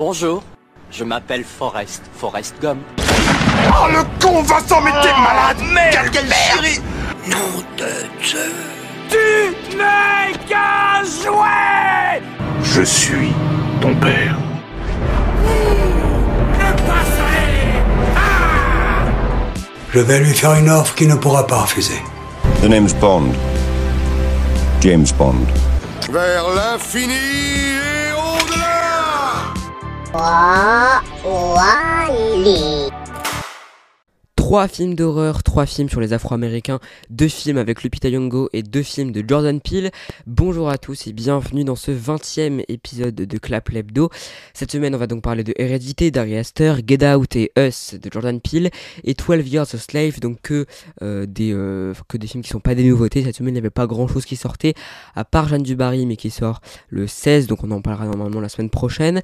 Bonjour, je m'appelle Forrest, Forrest Gump. Oh le con Vincent mais t'es malade merde, Quelle merde Nom de Dieu Tu n'es qu'un jouet Je suis ton père. Je vais lui faire une offre qu'il ne pourra pas refuser. The name's Bond. James Bond. Vers l'infini 哇哇哩。3 films d'horreur, 3 films sur les Afro-Américains, 2 films avec Lupita Nyong'o et 2 films de Jordan Peele. Bonjour à tous et bienvenue dans ce 20e épisode de Clap Lebdo. Cette semaine, on va donc parler de Hérédité d'Ari Aster, Get Out et Us de Jordan Peele et 12 Years of Slave, donc que, euh, euh, des, films qui ne sont pas des nouveautés. Cette semaine, il n'y avait pas grand-chose qui sortait, à part Jeanne Dubarry, mais qui sort le 16, donc on en parlera normalement la semaine prochaine.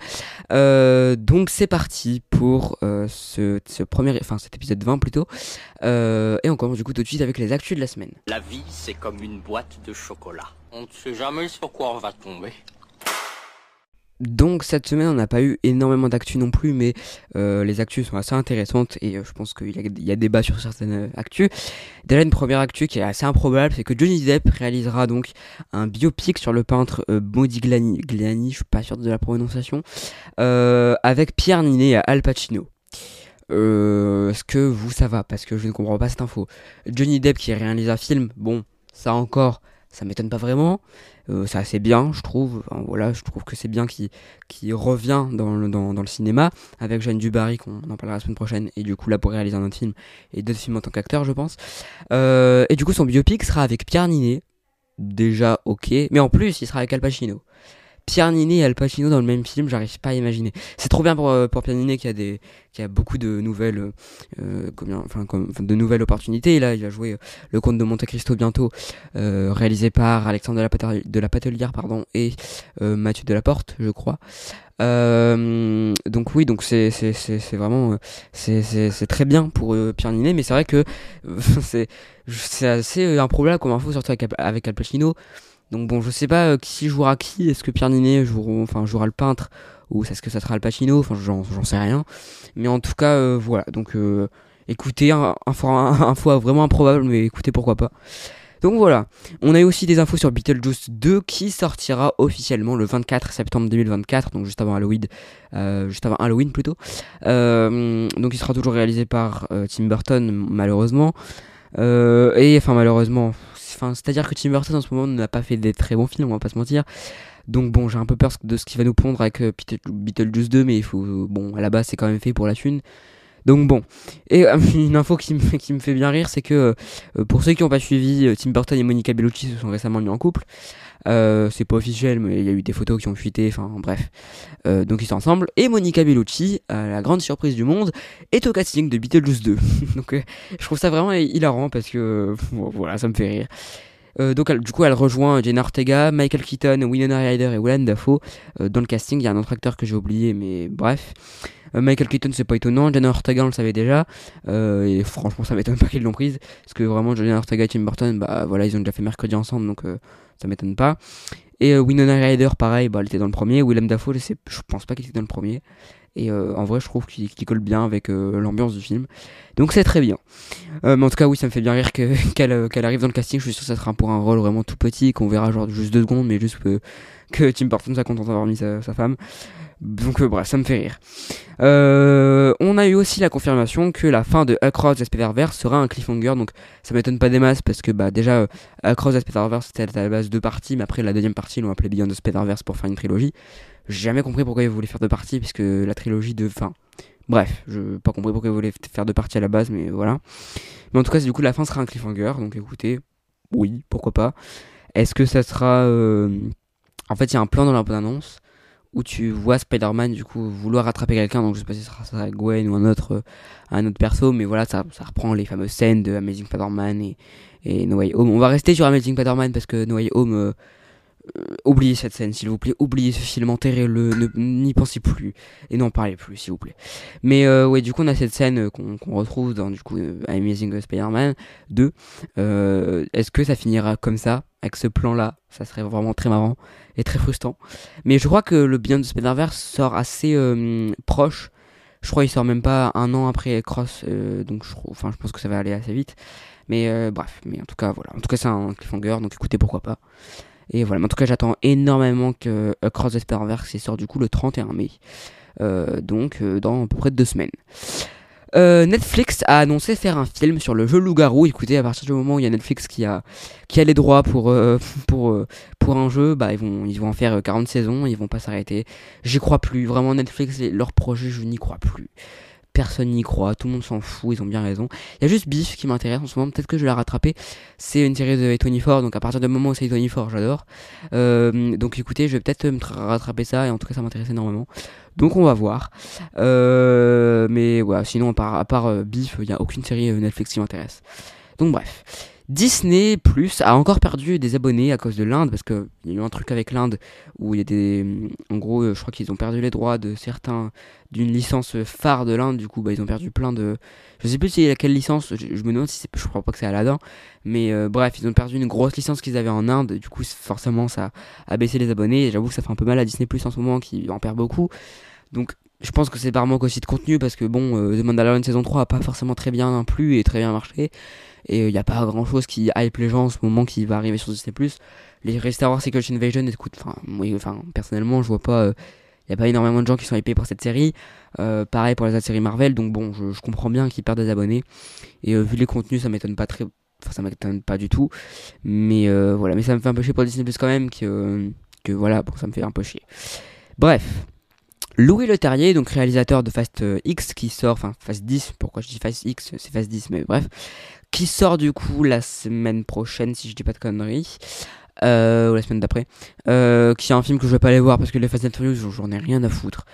Euh, donc c'est parti pour ce, ce, premier, enfin cet épisode 20 plutôt euh, et on commence du coup tout de suite avec les actus de la semaine. La vie, c'est comme une boîte de chocolat. On ne sait jamais sur quoi on va tomber. Donc cette semaine on n'a pas eu énormément d'actu non plus mais euh, les actus sont assez intéressantes et euh, je pense qu'il y, a- il y a débat sur certaines actus. Déjà une première actu qui est assez improbable c'est que Johnny Depp réalisera donc un biopic sur le peintre euh, Modigliani, Gliani, je suis pas sûr de la prononciation, avec Pierre Ninet et Al Pacino. Euh, Est-ce que vous ça va? Parce que je ne comprends pas cette info. Johnny Depp qui réalise un film, bon ça encore ça m'étonne pas vraiment. Euh, c'est assez bien, je trouve. Voilà, je trouve que c'est bien qu'il qui revient dans le, dans le cinéma avec Jeanne Dubarry, qu'on en parlera la semaine prochaine, et du coup là pour réaliser un autre film et d'autres films en tant qu'acteur, je pense. Euh, et du coup, son biopic sera avec Pierre Ninet. Déjà ok, mais en plus, il sera avec Al Pacino. Pierre Ninet et Al Pacino dans le même film, j'arrive pas à imaginer. C'est trop bien pour, euh, pour Pierre Ninet qui a des qui a beaucoup de nouvelles euh, combien, enfin, de nouvelles opportunités. Et là, il va jouer euh, le Comte de Monte Cristo bientôt, euh, réalisé par Alexandre de la, Patel- de la Patelière pardon et euh, Mathieu Delaporte, je crois. Euh, donc oui, donc c'est c'est c'est vraiment c'est c'est très bien pour euh, Pierre Ninet, mais c'est vrai que c'est c'est assez improbable comme info surtout avec, avec Al Pacino. Donc bon, je sais pas euh, qui jouera qui. Est-ce que Pierre Ninet jouera, enfin jouera le peintre ou est-ce que ça sera Al Pacino Enfin, j'en sais rien. Mais en tout cas, euh, voilà. Donc euh, écoutez, un- info vraiment improbable, mais écoutez pourquoi pas. Donc voilà, on a eu aussi des infos sur Beetlejuice 2 qui sortira officiellement le 24 septembre 2024, donc juste avant Halloween, euh, juste avant Halloween plutôt. Euh, donc il sera toujours réalisé par euh, Tim Burton malheureusement. Euh, et enfin malheureusement, enfin c'est-à-dire que Tim Burton en ce moment n'a pas fait des très bons films, on va pas se mentir. Donc bon, j'ai un peu peur de ce qui va nous pondre avec euh, Beetle- Beetlejuice 2, mais bon à la base c'est quand même fait pour la thune. Donc bon, et euh, une info qui me, fait bien rire, c'est que euh, pour ceux qui n'ont pas suivi, euh, Tim Burton et Monica Bellucci se sont récemment mis en couple. C'est pas officiel, mais il y a eu des photos qui ont fuité, enfin bref. Donc ils sont ensemble. Et Monica Bellucci, la grande surprise du monde, est au casting de Beetlejuice 2. donc je trouve ça vraiment hilarant parce que voilà, ça me fait rire. Euh, donc elle- du coup elle rejoint Jenna Ortega, Michael Keaton, Winona Ryder et Willem Dafoe euh, dans le casting. Il y a un autre acteur que j'ai oublié, mais bref. Euh, Michael Keaton c'est pas étonnant, Jenna Ortega on le savait déjà. Et franchement, ça m'étonne pas qu'ils l'ont prise. Parce que vraiment, Jenna Ortega et Tim Burton, bah voilà, ils ont déjà fait mercredi ensemble, donc ça m'étonne pas. Et Winona Ryder, pareil, bah, elle était dans le premier. Willem Dafoe, je, je pense pas qu'il était dans le premier. Et euh, en vrai, je trouve qu'il colle bien avec euh, l'ambiance du film. Donc c'est très bien. Euh, mais en tout cas, oui, ça me fait bien rire euh, qu'elle arrive dans le casting. Je suis sûr que ça sera pour un rôle vraiment tout petit, qu'on verra genre juste deux secondes, mais juste que, Tim Burton soit content d'avoir mis sa femme. Donc euh, bref, ça me fait rire. Euh, on a eu aussi la confirmation que la fin de Across the Spider-Verse sera un cliffhanger, donc ça m'étonne pas des masses parce que bah déjà euh, Across the Spider-Verse c'était à la base deux parties, mais après la deuxième partie ils l'ont appelé Beyond the Spider-Verse pour faire une trilogie. J'ai jamais compris pourquoi ils voulaient faire deux parties puisque la trilogie de fin. Bref, je pas compris pourquoi ils voulaient faire deux parties à la base, mais voilà. Mais en tout cas, du coup la fin sera un cliffhanger, donc écoutez, oui, pourquoi pas. Est-ce que ça sera euh, en fait, il y a un plan dans la bande-annonce où tu vois Spider-Man du coup vouloir rattraper quelqu'un, donc je sais pas si ce sera Gwen ou un autre, euh, un autre perso, mais voilà, ça, ça reprend les fameuses scènes de Amazing Spider-Man et, et No Way Home. On va rester sur Amazing Spider-Man parce que No Way Home, euh, oubliez cette scène, s'il vous plaît. Oubliez ce film, enterrez-le, n'y pensez plus. Et n'en parlez plus, s'il vous plaît. Mais euh, ouais, du coup, on a cette scène qu'on retrouve dans du coup Amazing Spider-Man 2. Est-ce que ça finira comme ça, avec ce plan-là? Ça serait vraiment très marrant et très frustrant. Mais je crois que le bien de Spider-Verse sort assez proche. Je crois qu'il sort même pas un an après Cross, donc je, enfin, je pense que ça va aller assez vite. Mais bref, mais en tout cas, voilà. En tout cas, c'est un cliffhanger, donc écoutez, pourquoi pas. Et voilà, mais en tout cas, j'attends énormément que Across the Spider-Verse sort du coup le 31 mai. Euh, donc euh, dans à peu près deux semaines. Euh, Netflix a annoncé faire un film sur le jeu Loup-garou. Écoutez, à partir du moment où il y a Netflix qui a, qui a les droits pour un jeu, bah, ils, vont, ils vont en faire 40 saisons, ils vont pas s'arrêter. J'y crois plus. Vraiment, Netflix, leur projet, je n'y crois plus personne n'y croit, tout le monde s'en fout, ils ont bien raison. Il y a juste Biff qui m'intéresse en ce moment, peut-être que je vais la rattraper. C'est une série de A24, donc à partir du moment où c'est A24, j'adore. Euh, donc écoutez, je vais peut-être me rattraper ça, et en tout cas ça m'intéresse énormément. Donc on va voir. Euh, mais voilà, sinon à part, à euh, il n'y a aucune série Netflix qui m'intéresse. Donc bref. Disney Plus a encore perdu des abonnés à cause de l'Inde, parce qu'il y a eu un truc avec l'Inde où il y a des. En gros, je crois qu'ils ont perdu les droits de certains. d'une licence phare de l'Inde, du coup, bah, ils ont perdu plein de. Je sais plus si laquelle licence, je, me demande si c'est. Je crois pas que c'est Aladdin, mais euh, bref, ils ont perdu une grosse licence qu'ils avaient en Inde, du coup, forcément, ça a baissé les abonnés, et j'avoue que ça fait un peu mal à Disney Plus en ce moment, qui en perd beaucoup. Donc, je pense que c'est par manque aussi de contenu, parce que bon, euh, The Mandalorian saison 3 a pas forcément très bien plu et très bien marché. Et il euh, n'y a pas grand chose qui hype les gens en ce moment qui va arriver sur Disney. Les Star Wars Secret Invasion, écoute, enfin, oui, enfin, personnellement, je vois pas. Il euh, n'y a pas énormément de gens qui sont hypés pour cette série. Euh, pareil pour les autres séries Marvel, donc bon, je, comprends bien qu'ils perdent des abonnés. Et vu les contenus, ça m'étonne pas très. Enfin, ça m'étonne pas du tout. Mais voilà, mais ça me fait un peu chier pour Disney Plus quand même, que, que voilà, bon, ça me fait un peu chier. Bref. Louis Leterrier, donc réalisateur de Fast X qui sort, enfin Fast 10, pourquoi je dis Fast X, c'est Fast 10, mais bref, qui sort du coup la semaine prochaine, si je dis pas de conneries. Euh, ou la semaine d'après, euh, qui est un film que je vais pas aller voir parce que les Fast and Furious, j'en ai rien à foutre.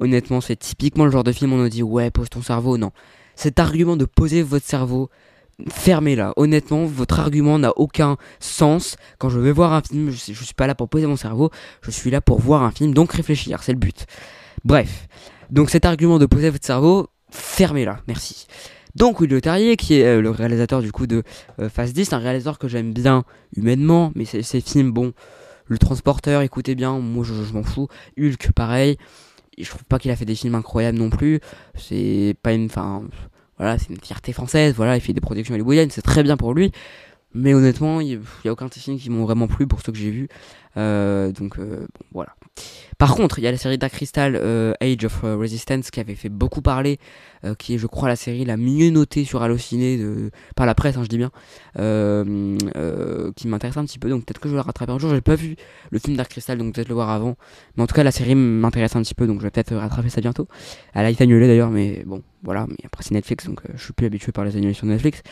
Honnêtement, c'est typiquement le genre de film où on nous dit ouais, pose ton cerveau. Non, cet argument de poser votre cerveau, fermez-la. Honnêtement, votre argument n'a aucun sens. Quand je vais voir un film, je, je suis pas là pour poser mon cerveau, je suis là pour voir un film, donc réfléchir, c'est le but. Bref, donc cet argument de poser votre cerveau, fermez-la, merci. Donc Will Terrier, qui est euh, le réalisateur du coup de euh, Fast 10, un réalisateur que j'aime bien humainement, mais ces films, bon, Le Transporteur, écoutez bien, moi je, m'en fous. Hulk, pareil. je trouve pas qu'il a fait des films incroyables non plus. C'est pas une, voilà, c'est une fierté française. Voilà, il fait des productions hollywoodiennes, c'est très bien pour lui. Mais honnêtement, il n'y a aucun de ces films qui m'ont vraiment plu pour ceux que j'ai vus. Euh, donc bon, voilà. Par contre, il y a la série Dark Crystal euh, Age of Resistance qui avait fait beaucoup parler, euh, qui est, je crois, la série la mieux notée sur Allociné par la presse, hein, je dis bien, euh, qui m'intéresse un petit peu. Donc peut-être que je vais la rattraper un jour. J'ai pas vu le film Dark Crystal, donc peut-être le voir avant. Mais en tout cas, la série m'intéresse un petit peu, donc je vais peut-être rattraper ça bientôt. Elle a été annulée d'ailleurs, mais bon, voilà. Mais après, c'est Netflix, donc je suis plus habitué par les annulations de Netflix.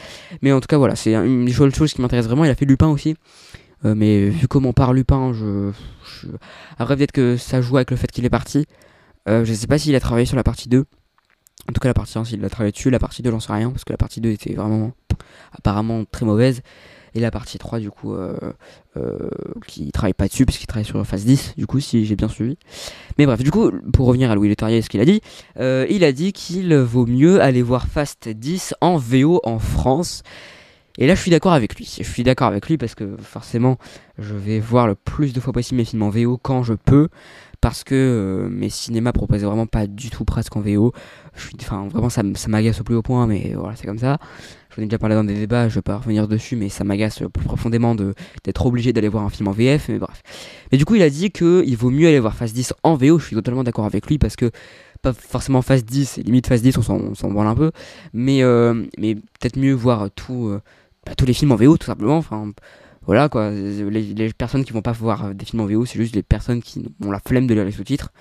Mais en tout cas, voilà, c'est une des choses qui m'intéresse vraiment. Il a fait Lupin aussi. Euh, mais vu comment parle Lupin, je, après peut-être que ça joue avec le fait qu'il est parti. Euh, je sais pas s'il a travaillé sur la partie 2. En tout cas, la partie 1, s'il a travaillé dessus. La partie 2, j'en sais rien, parce que la partie 2 était vraiment apparemment très mauvaise. Et la partie 3, du coup, euh, euh, qui travaille pas dessus, puisqu'il travaille sur phase 10, du coup, si j'ai bien suivi. Mais bref, du coup, pour revenir à Louis Leterrier, ce qu'il a dit, il a dit qu'il vaut mieux aller voir Fast 10 en VO en France. Et là, je suis d'accord avec lui. Je suis d'accord avec lui parce que forcément, je vais voir le plus de fois possible mes films en VO quand je peux. Parce que euh, mes cinémas proposaient vraiment pas du tout presque en VO. Enfin, vraiment, ça, ça m'agace au plus haut point, mais voilà, c'est comme ça. J'en ai déjà parlé dans des débats, je vais pas revenir dessus, mais ça m'agace plus profondément d'être obligé d'aller voir un film en VF, mais bref. Mais du coup, il a dit qu'il vaut mieux aller voir Phase 10 en VO. Je suis totalement d'accord avec lui parce que pas forcément phase 10, limite phase 10, on s'en branle un peu, mais, euh, mais peut-être mieux voir tout, euh, bah, tous les films en VO tout simplement. Enfin, voilà quoi. Les, personnes qui vont pas voir euh, des films en VO, c'est juste les personnes qui ont la flemme de lire les sous-titres.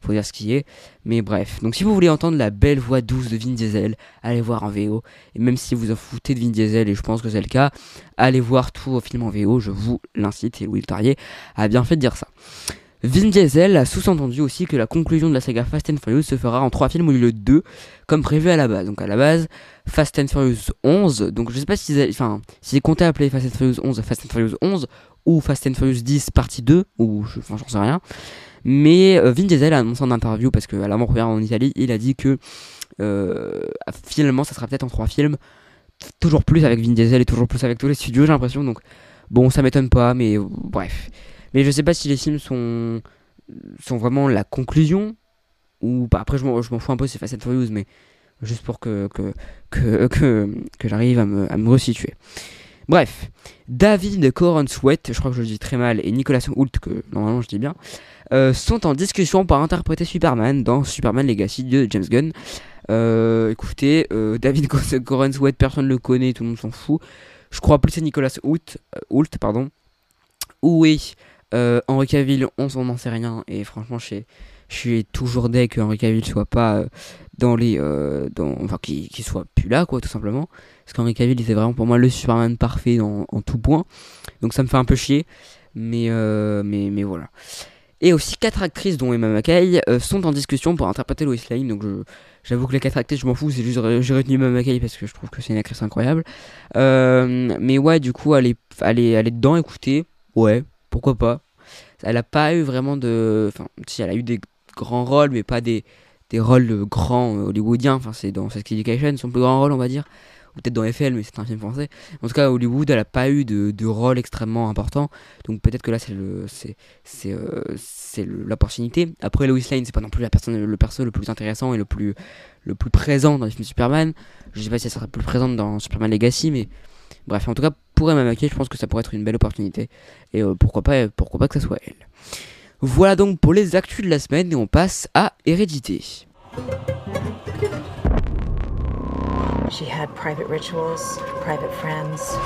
Faut dire ce qui est. Mais bref. Donc si vous voulez entendre la belle voix douce de Vin Diesel, allez voir en VO. Et même si vous en foutez de Vin Diesel, et je pense que c'est le cas, allez voir tout au film en VO. Je vous l'incite. Et Louis Tarier a bien fait de dire ça. Vin Diesel a sous-entendu aussi que la conclusion de la saga Fast and Furious se fera en trois films au lieu de deux, comme prévu à la base. Donc à la base, Fast and Furious 11, donc je sais pas s'ils enfin, s'ils comptaient appeler Fast and Furious 11 Fast and Furious 11, ou Fast and Furious 10 partie 2, ou enfin j'en sais rien. Mais euh, Vin Diesel a annoncé en interview, parce qu'à l'avant-première en Italie, il a dit que euh, finalement ça sera peut-être en trois films, toujours plus avec Vin Diesel et toujours plus avec tous les studios, j'ai l'impression. Donc bon, ça m'étonne pas, mais euh, bref. Mais je sais pas si les films sont, sont vraiment la conclusion, ou pas. Après, je m'en fous un peu, c'est Fast and Furious, mais juste pour que, que, que, que, j'arrive à me, à me resituer. Bref, David Coron Sweat, je crois que je le dis très mal, et Nicolas Hoult, que normalement je dis bien, euh, sont en discussion pour interpréter Superman dans Superman Legacy de James Gunn. Euh, écoutez, euh, David Coron Sweat, personne ne le connaît, tout le monde s'en fout. Je crois plus c'est Nicolas Hoult pardon. Oui, Henri Cavill, on s'en sait rien, et franchement, je suis, toujours dès que Henri Cavill soit pas dans les euh, enfin qui qui soit plus là quoi tout simplement. Parce qu'Henri Cavill était vraiment pour moi le Superman parfait en, tout point. Donc ça me fait un peu chier. Mais euh, mais voilà. Et aussi quatre actrices dont Emma Mackay euh, sont en discussion pour interpréter Lois Lane. Donc j'avoue que les quatre actrices je m'en fous. J'ai retenu Emma Mackay parce que je trouve que c'est une actrice incroyable. Mais ouais du coup est, elle est dedans écoutez. Ouais pourquoi pas elle a pas eu vraiment de enfin si elle a eu des grands rôles mais pas des des rôles grands euh, hollywoodiens. Enfin, c'est dans Sex Education, son plus grand rôle, on va dire. Ou peut-être dans FL, mais c'est un film français. En tout cas, Hollywood, elle a pas eu de, de rôle extrêmement important. Donc peut-être que là, c'est le, c'est, c'est, euh, c'est l'opportunité. Après, Lois Lane, c'est pas non plus la personne, le perso le plus intéressant et le plus, le plus présent dans les films Superman. Je sais pas si elle sera plus présente dans Superman Legacy, mais bref, en tout cas, pour Emma Mackey, je pense que ça pourrait être une belle opportunité. Et euh, pourquoi pas, pourquoi pas que ça soit elle. Voilà donc pour les actus de la semaine et on passe à Hérédité. She had private rituals, private friends.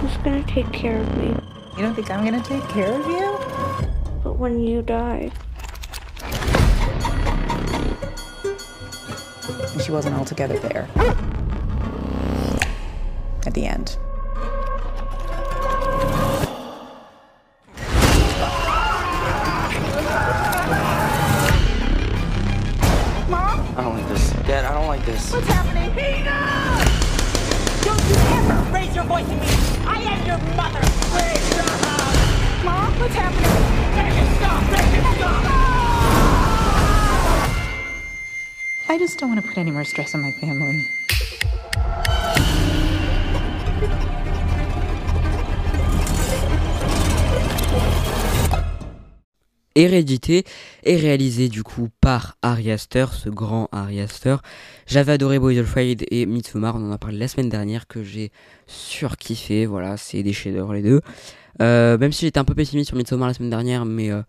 Who's gonna take care of me? You don't think I'm gonna take care of you? But when you die. She wasn't altogether there. At the end. Mom? I don't like this. Dad, I don't like this. What's happening? Enough! Don't you ever raise your voice at me! I am your mother! Please stop! Mom, what's happening? Make it stop! Make it stop! I just don't want to put any more stress on my family. Hérédité est réalisé du coup par Ari Aster, ce grand Ari Aster. J'avais adoré Boys Afraid et Midsommar, on en a parlé la semaine dernière que j'ai surkiffé, voilà, c'est des chefs-d'œuvre les deux. Euh, même si j'étais un peu pessimiste sur Midsommar la semaine dernière, mais euh,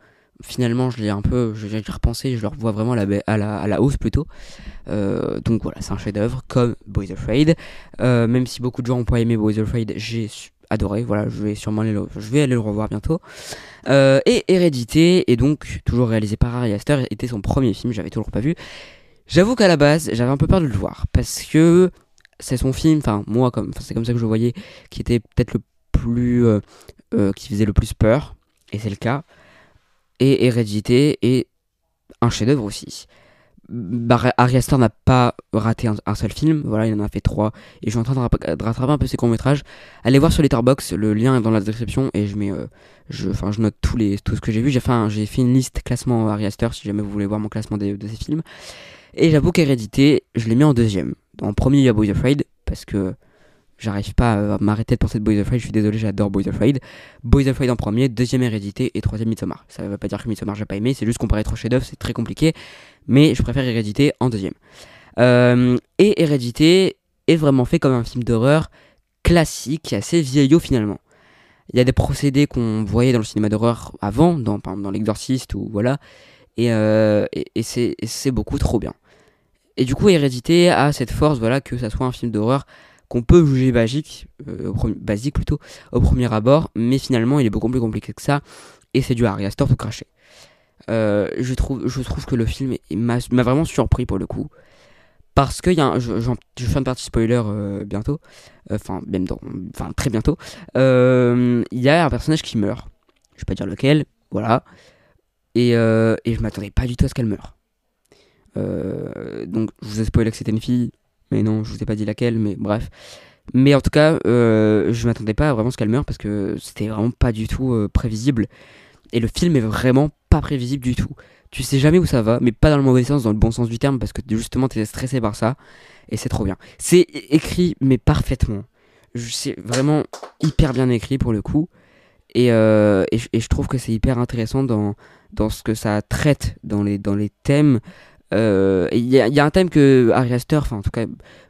finalement je l'ai un peu, j'ai repensé, je le revois vraiment à la, à la, hausse plutôt. Euh, donc voilà, c'est un chef-d'œuvre comme Boys. Euh, même si beaucoup de gens ont pas aimé Boys Afraid, j'ai adoré. Voilà, je vais sûrement aller le revoir bientôt. Euh, et Hérédité, et donc toujours réalisé par Ari Aster, était son premier film, j'avais toujours pas vu. J'avoue qu'à la base, j'avais un peu peur de le voir parce que c'est son film, enfin moi comme c'est comme ça que je voyais, qui était peut-être le plus, euh, euh, qui faisait le plus peur, et c'est le cas. Et Hérédité est un chef-d'œuvre aussi. Bah, Ari n'a pas raté un, seul film, voilà, il en a fait trois, et je suis en train de, rattraper un peu ses courts-métrages. Allez voir sur Letterboxd, le lien est dans la description, et je mets, euh, je, je note tous les, tout ce que j'ai vu. J'ai fait, une liste classement Ari Aster, si jamais vous voulez voir mon classement de, ces films. Et j'avoue qu'Hérédité, je l'ai mis en deuxième. En premier, il y a Boys Afraid, parce que j'arrive pas à m'arrêter de penser de Boys Afraid, je suis désolé, j'adore Boys Afraid. Boys Afraid en premier, deuxième Hérédité et troisième Midsommar. Ça veut pas dire que Midsommar j'ai pas aimé, c'est juste comparer trop chefs-d'œuvre, c'est très compliqué, mais je préfère Hérédité en deuxième. Euh, et Hérédité est vraiment fait comme un film d'horreur classique, assez vieillot finalement. Il y a des procédés qu'on voyait dans le cinéma d'horreur avant, dans, L'Exorciste ou voilà, et, euh, et, c'est beaucoup trop bien. Et du coup, Hérédité a cette force, voilà, que ça soit un film d'horreur qu'on peut juger basique, euh, basique plutôt, au premier abord, mais finalement il est beaucoup plus compliqué que ça, et c'est du Ari Aster tout craché. Euh, je, trouve, je trouve que le film m'a vraiment surpris pour le coup, parce qu'il y a un, je, je, fais une partie spoiler euh, bientôt, enfin même dans, enfin très bientôt, il y a un personnage qui meurt, je vais pas dire lequel, voilà, et, et je m'attendais pas du tout à ce qu'elle meure. donc je vous ai spoilé que c'était une fille, mais non, je vous ai pas dit laquelle, mais bref. Mais en tout cas, euh, je m'attendais pas à vraiment ce qu'elle meure parce que c'était vraiment pas du tout euh, prévisible. Et le film est vraiment pas prévisible du tout. Tu sais jamais où ça va, mais pas dans le mauvais sens, dans le bon sens du terme, parce que justement t'es stressé par ça. Et c'est trop bien. C'est écrit, mais parfaitement. C'est vraiment hyper bien écrit pour le coup. Et, euh, et, et je trouve que c'est hyper intéressant dans, dans ce que ça traite, dans les, dans les thèmes. Euh, Il y, y a un thème que Ari Aster, enfin en tout cas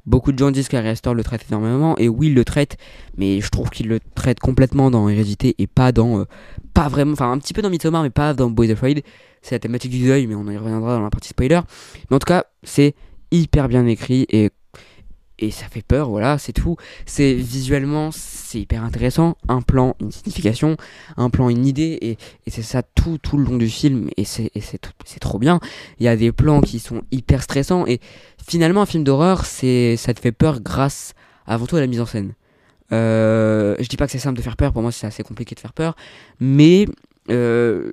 beaucoup de gens disent qu'Ari Aster le traite énormément, et oui il le traite, mais je trouve qu'il le traite complètement dans Hérédité et pas dans, euh, pas vraiment, enfin un petit peu dans Midsommar, mais pas dans Boys Afraid. C'est la thématique du deuil, mais on y reviendra dans la partie spoiler. Mais en tout cas c'est hyper bien écrit et et ça fait peur, voilà, c'est tout. C'est visuellement, c'est hyper intéressant. Un plan, une signification, un plan, une idée, et, et c'est ça tout, tout le long du film, et c'est trop bien. Il y a des plans qui sont hyper stressants, et finalement, un film d'horreur, ça te fait peur grâce avant tout à la mise en scène. Euh, je dis pas que c'est simple de faire peur, pour moi c'est assez compliqué de faire peur, mais euh,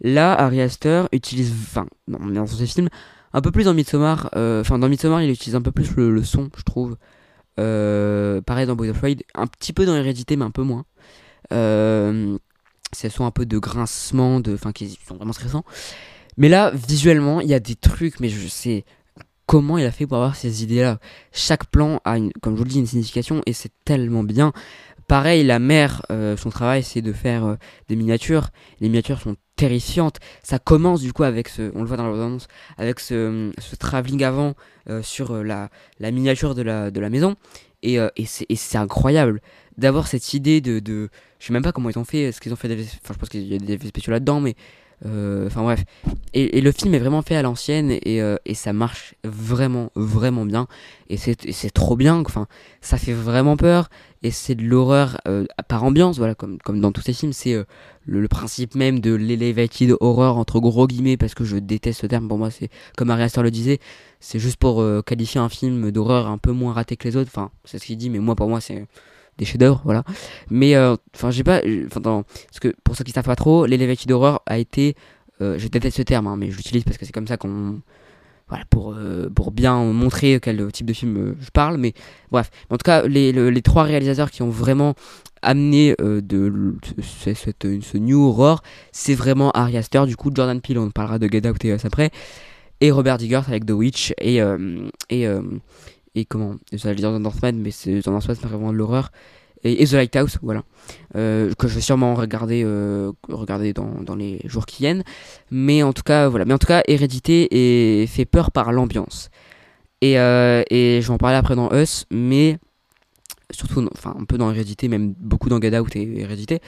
là, Ari Aster utilise, enfin, dans ses films, un peu plus dans Midsommar, euh, enfin dans Midsommar il utilise un peu plus le, le son, je trouve. Euh, pareil dans Boys of Pride, un petit peu dans Hérédité, mais un peu moins. Euh, c'est son un peu de grincement, de, enfin qui sont vraiment stressants. Mais là, visuellement, il y a des trucs, mais je sais comment il a fait pour avoir ces idées-là. Chaque plan a, une, comme je vous le dis, une signification et c'est tellement bien. Pareil, la mère, euh, son travail, c'est de faire euh, des miniatures. Les miniatures sont terrifiantes. Ça commence du coup avec ce, on le voit dans la avec ce, ce travelling avant euh, sur euh, la, miniature de la, maison. Et, euh, c'est incroyable d'avoir cette idée de. Je sais même pas comment ils ont fait, est-ce qu'ils ont fait des. Enfin, je pense qu'il y a des spéciaux là-dedans, mais. Euh, Enfin bref. Et, le film est vraiment fait à l'ancienne et, euh, ça marche vraiment, vraiment bien. Et c'est trop bien. Enfin, ça fait vraiment peur. Et c'est de l'horreur euh, par ambiance, voilà, comme, comme dans tous ces films. C'est le, principe même de l'elevated horror, entre gros guillemets, parce que je déteste ce terme. Pour moi, c'est comme Ari Aster le disait, c'est juste pour qualifier un film d'horreur un peu moins raté que les autres. Enfin, c'est ce qu'il dit, mais moi, pour moi, c'est des chefs-d'œuvre, voilà. Mais, euh, enfin, j'ai pas. euh, Enfin, parce que pour ceux qui savent pas trop, l'elevated horror a été. euh, je déteste ce terme, hein, mais je l'utilise parce que c'est comme ça qu'on. Voilà, pour, euh, pour bien montrer quel type de film je parle. Mais bref, en tout cas, les, le- les trois réalisateurs qui ont vraiment amené de, ce, cette- ce new horror, c'est vraiment Ari Aster, du coup, Jordan Peele, on parlera de Get Out et après, et Robert Diggers avec The Witch, et, et, et comment, j'allais dire The Northman, mais c'est The Northman, c'est vraiment de l'horreur, et, et The Lighthouse, voilà, euh, que je vais sûrement regarder, euh, regarder dans, dans les jours qui viennent, mais en tout cas, voilà, mais en tout cas, Hérédité est fait peur par l'ambiance. Et, euh, et je vais en parler après dans Us, mais surtout, dans- enfin un peu dans Hérédité, même beaucoup dans Get et Hérédité.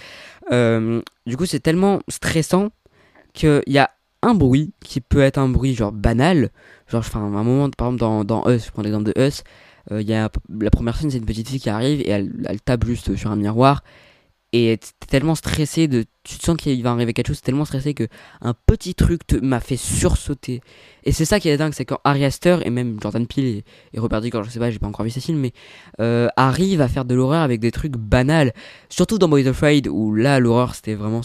Du coup, c'est tellement stressant qu'il y a un bruit qui peut être un bruit genre banal. Genre, enfin, un moment, par exemple, dans, dans Us, je prends l'exemple de Us, euh, il y a la première scène, c'est une petite fille qui arrive et elle, elle tape juste sur un miroir. Et t'es tellement stressé de. Tu te sens qu'il va arriver quelque chose, t'es tellement stressé que un petit truc te- m'a fait sursauter. Et c'est ça qui est dingue, c'est quand Ari Aster et même Jordan Peele et, et Robert Diggers, je sais pas, j'ai pas encore vu ces films, mais euh, à faire de l'horreur avec des trucs banals. Surtout dans Boys Afraid, où là, l'horreur c'était vraiment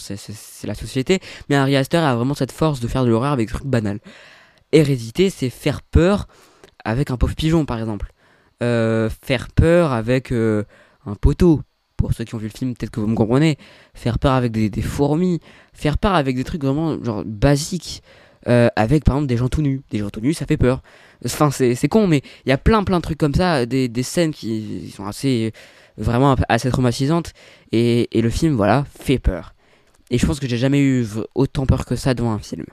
la société, mais Ari Aster a vraiment cette force de faire de l'horreur avec des trucs banals. Hérédité, c'est faire peur avec un pauvre pigeon, par exemple. Euh, faire peur avec euh, un poteau. Pour ceux qui ont vu le film, peut-être que vous me comprenez. Faire peur avec des, fourmis. Faire peur avec des trucs vraiment genre basiques. Euh, avec par exemple des gens tout nus. Des gens tout nus, ça fait peur. Enfin, c'est, con, mais il y a plein plein de trucs comme ça. Des, des scènes qui sont assez. vraiment assez traumatisantes. Et, et le film, voilà, fait peur. Et je pense que j'ai jamais eu autant peur que ça devant un film.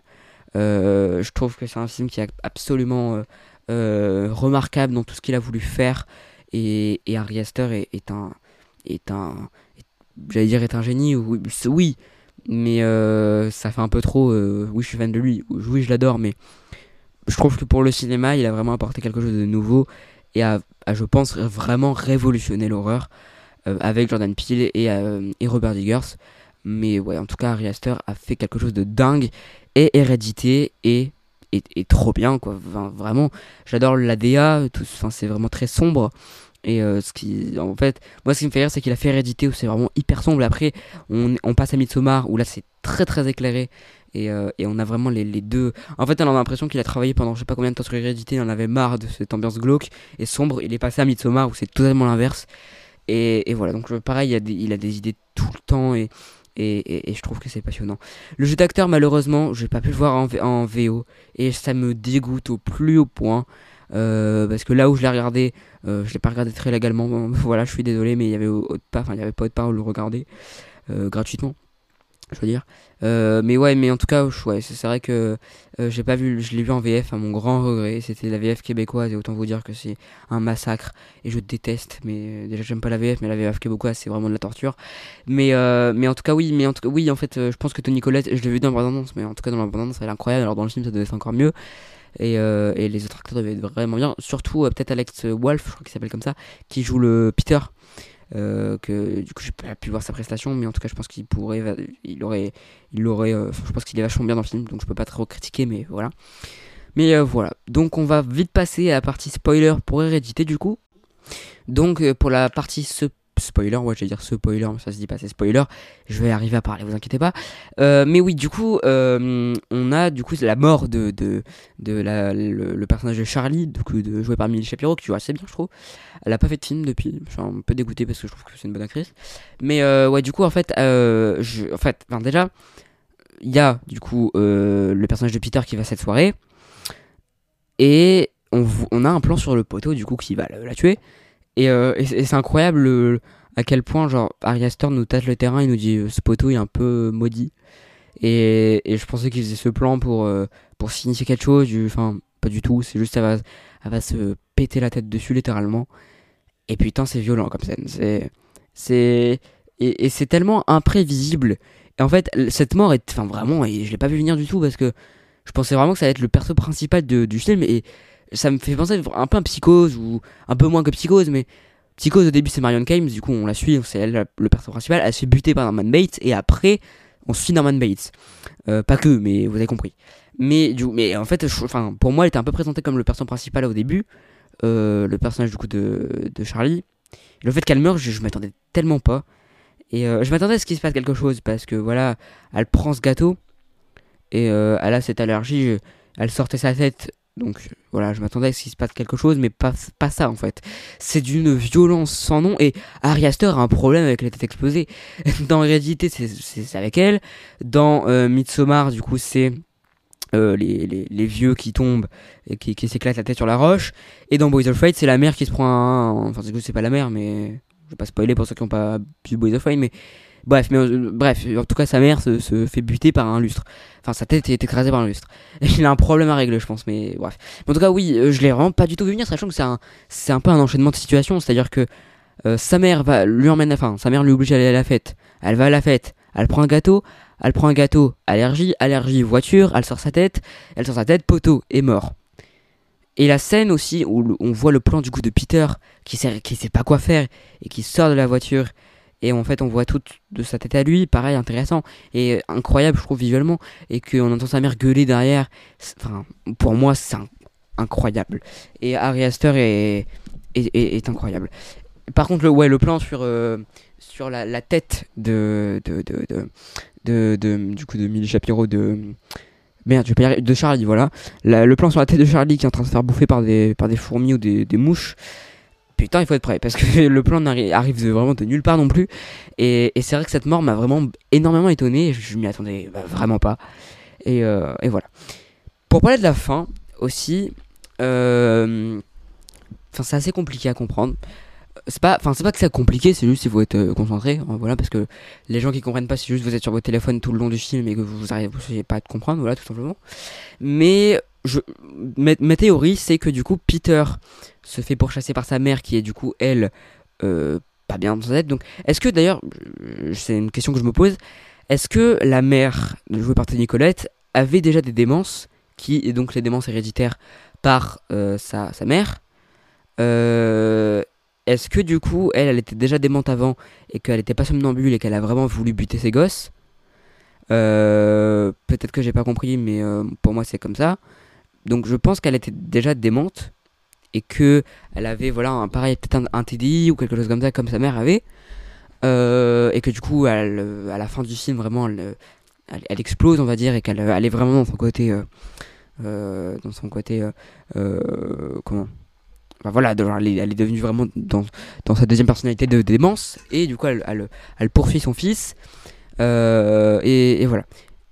Euh, je trouve que c'est un film qui est absolument euh, remarquable dans tout ce qu'il a voulu faire. Et, et Ari Aster est, est un. Est un J'allais dire est un génie, oui, mais euh, ça fait un peu trop. euh, oui, je suis fan de lui, oui, je l'adore, mais je trouve que pour le cinéma, il a vraiment apporté quelque chose de nouveau et a, je pense, vraiment révolutionné l'horreur euh, avec Jordan Peele et, et Robert Diggers. Mais ouais, en tout cas, Ari Aster a fait quelque chose de dingue et hérédité et est trop bien quoi vraiment j'adore tout enfin c'est vraiment très sombre et euh, ce qui en fait moi ce qui me fait rire c'est qu'il a fait hérédité où c'est vraiment hyper sombre après on, passe à Midsommar où là c'est très très éclairé Et, euh, on a vraiment les, deux. En fait, on a l'impression qu'il a travaillé pendant je sais pas combien de temps sur Hérédité, il en avait marre de cette ambiance glauque et sombre. Il est passé à Midsommar où c'est totalement l'inverse. Et, voilà, donc pareil, il a, des, il a des idées tout le temps et, et, je trouve que c'est passionnant. Le jeu d'acteur, malheureusement, j'ai pas pu le voir en, en VO et ça me dégoûte au plus haut point. Euh, parce que là où je l'ai regardé, euh, je l'ai pas regardé très légalement. voilà, je suis désolé, mais il y avait autre part, enfin il y avait pas autre part où le regarder euh, gratuitement. Je veux dire. Euh, mais ouais, mais en tout cas, ouais, c'est vrai que j'ai pas vu, je l'ai vu en VF à mon grand regret. C'était la VF québécoise et autant vous dire que c'est un massacre et je déteste. Mais déjà j'aime pas la VF, mais la VF québécoise c'est vraiment de la torture. Mais mais en tout cas oui, mais en tout cas oui, en fait, je pense que Tony Collette, je l'ai vu dans la bande-annonce, mais en tout cas dans la bande-annonce elle est incroyable. Alors dans le film ça devait être encore mieux. Et, euh, et les autres acteurs devaient être vraiment bien. Surtout euh, peut-être Alex Wolf, je crois qu'il s'appelle comme ça, qui joue le Peter. Euh, que du coup j'ai pas pu voir sa prestation mais en tout cas je pense qu'il pourrait il aurait il aurait je pense qu'il est vachement bien dans le film donc je peux pas trop critiquer mais voilà mais voilà donc on va vite passer à la partie spoiler pour hérédité du coup donc pour la partie ce spoiler ouais je vais dire spoiler mais ça se dit pas c'est spoiler. Je vais arriver à parler vous inquiétez pas. Euh, mais oui du coup euh, on a du coup la mort de de, le, personnage de Charlie de joué par Milly Shapiro qui joue assez bien je trouve. Elle a pas fait de film depuis je suis un peu dégoûté parce que je trouve que c'est une bonne actrice. Mais euh, ouais du coup en fait en fait déjà il y a du coup le personnage de Peter qui va cette soirée. Et on, a un plan sur le poteau du coup qui va la tuer et, euh, et c'est incroyable le- à quel point genre Ari Aster nous tâche le terrain il nous dit euh, ce poteau est un peu maudit. Et, et je pensais qu'il faisait ce plan pour euh, pour signifier quelque chose enfin pas du tout c'est juste elle va, elle va se péter la tête dessus littéralement. Et putain c'est violent comme scène c'est c'est et, et c'est tellement imprévisible. Et en fait cette mort est enfin vraiment et je l'ai pas vu venir du tout parce que je pensais vraiment que ça allait être le perso principal du film et ça me fait penser un peu à Psychose ou un peu moins que Psychose mais Psychose au début c'est Marion Kames du coup on la suit c'est elle le perso principal. Elle se fait buter par Norman Bates et après on suit Norman Bates. Euh, pas que mais vous avez compris. Mais du mais en fait je- pour moi elle était un peu présentée comme le personnage principal au début euh, le personnage du coup de, de Charlie. Le fait qu'elle meure je, je m'attendais tellement pas. Et euh, je m'attendais à ce qu'il se passe quelque chose parce que voilà elle prend ce gâteau et elle a cette allergie elle sortait sa tête donc voilà je m'attendais à ce qu'il se passe quelque chose mais pas, pas ça en fait. C'est d'une violence sans nom et Ari Aster a un problème avec les têtes explosées. Dans Hérédité c'est avec elle. Dans euh, Midsommar du coup c'est euh, les, les, les vieux qui tombent et qui, qui s'éclatent la tête sur la roche. Et dans Boys of Fight c'est la mère qui se prend un enfin du coup c'est pas la mère mais je vais pas spoiler pour ceux qui n'ont pas vu Boys of Fight mais bref mais euh, bref en tout cas sa mère se, se fait buter par un lustre. Enfin sa tête est écrasée par un lustre. Il a un problème à régler je pense mais bref. En tout cas oui euh, je l'ai vraiment pas du tout vu venir sachant que c'est un c'est un peu un enchaînement de situations. C'est à dire que euh, sa mère va lui emmène enfin sa mère lui oblige à aller à la fête. Elle va à la fête elle prend un gâteau elle prend un gâteau allergie allergie voiture elle sort sa tête elle sort sa tête poteau et mort. Et la scène aussi où on voit le plan du coup de Peter qui sait, qui sait pas quoi faire et qui sort de la voiture et en fait on voit toute de sa tête à lui pareil intéressant et incroyable je trouve visuellement. Et qu'on entend sa mère gueuler derrière enfin pour moi c'est incroyable. Et Ari Aster est, est, est- incroyable. Par contre le, ouais, le plan sur, euh, sur la, tête de de, de, de, du coup de Milly Shapiro de merde je vais de Charlie voilà. Le plan sur la tête de Charlie qui est en train de se faire bouffer par des, par des fourmis ou des, des mouches putain il faut être prêt parce que le plan arrive vraiment de nulle part non plus. Et, c'est vrai que cette mort m'a vraiment énormément étonné je, m'y attendais bah, vraiment pas. Et, euh, et voilà. Pour parler de la fin aussi euh, c'est assez compliqué à comprendre. C'est pas enfin c'est pas que c'est compliqué c'est juste faut être euh, concentré hein, voilà parce que les gens qui comprennent pas c'est juste vous êtes sur votre téléphone tout le long du film et que vous arrivez vous savez pas à comprendre voilà tout simplement. Mais ma, théorie c'est que du coup Peter se fait pourchasser par sa mère qui est du coup elle euh, pas bien dans sa tête. Donc est-ce que d'ailleurs c'est une question que je me pose est-ce que la mère jouée par Tony Collette avait déjà des démences qui et donc les démences héréditaires par euh, sa, mère euh, est-ce que du coup elle elle était déjà démente avant et qu'elle était pas somnambule et qu'elle a vraiment voulu buter ses gosses? Peut-être que j'ai pas compris mais pour moi c'est comme ça donc je pense qu'elle était déjà démente et que elle avait voilà un pareil peut-être un, TDI ou quelque chose comme ça comme sa mère avait. Euh, et que du coup elle, euh, à la fin du film vraiment elle, elle, elle explose, on va dire, et qu'elle elle est vraiment dans son côté, euh, euh, dans son côté, euh, euh, comment? Voilà, elle, est, elle est devenue vraiment dans, dans sa deuxième personnalité de démence, et du coup, elle, poursuit son fils, euh, et voilà.